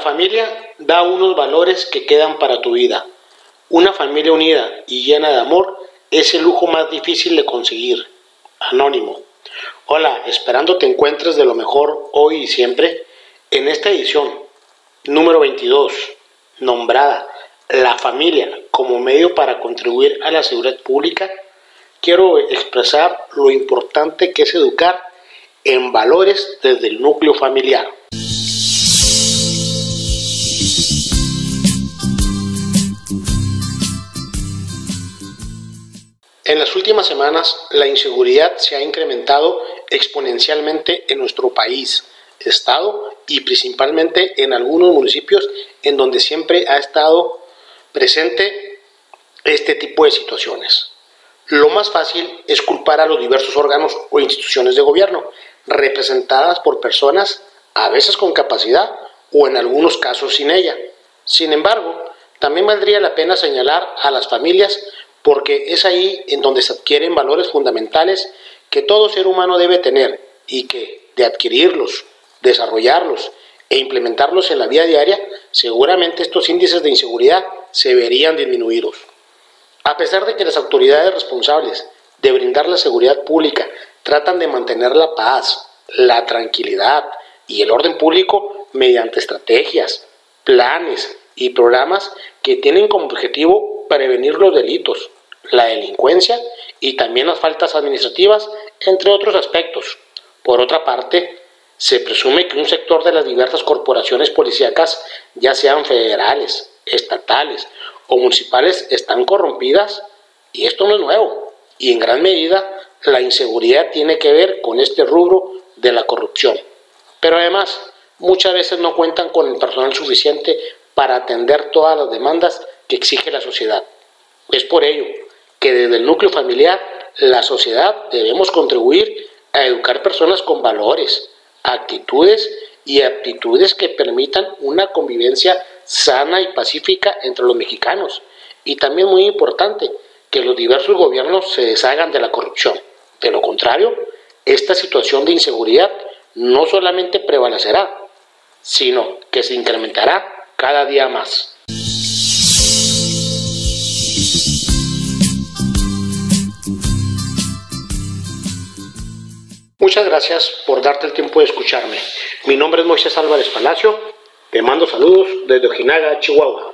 familia da unos valores que quedan para tu vida. Una familia unida y llena de amor es el lujo más difícil de conseguir. Anónimo. Hola, esperando te encuentres de lo mejor hoy y siempre en esta edición número 22, nombrada La familia como medio para contribuir a la seguridad pública, quiero expresar lo importante que es educar en valores desde el núcleo familiar. En las últimas semanas, la inseguridad se ha incrementado exponencialmente en nuestro país, estado y principalmente en algunos municipios en donde siempre ha estado presente este tipo de situaciones. Lo más fácil es culpar a los diversos órganos o instituciones de gobierno, representadas por personas a veces con capacidad o en algunos casos sin ella. Sin embargo, también valdría la pena señalar a las familias porque es ahí en donde se adquieren valores fundamentales que todo ser humano debe tener y que, de adquirirlos, desarrollarlos e implementarlos en la vida diaria, seguramente estos índices de inseguridad se verían disminuidos. A pesar de que las autoridades responsables de brindar la seguridad pública tratan de mantener la paz, la tranquilidad y el orden público mediante estrategias, planes y programas que tienen como objetivo prevenir los delitos, la delincuencia y también las faltas administrativas, entre otros aspectos. Por otra parte, se presume que un sector de las diversas corporaciones policíacas, ya sean federales, estatales o municipales, están corrompidas y esto no es nuevo. Y en gran medida la inseguridad tiene que ver con este rubro de la corrupción. Pero además, muchas veces no cuentan con el personal suficiente para atender todas las demandas que exige la sociedad. Es por ello que desde el núcleo familiar, la sociedad debemos contribuir a educar personas con valores, actitudes y aptitudes que permitan una convivencia sana y pacífica entre los mexicanos. Y también muy importante, que los diversos gobiernos se deshagan de la corrupción. De lo contrario, esta situación de inseguridad no solamente prevalecerá, sino que se incrementará cada día más. Muchas gracias por darte el tiempo de escucharme. Mi nombre es Moisés Álvarez Palacio. Te mando saludos desde Ojinaga, Chihuahua.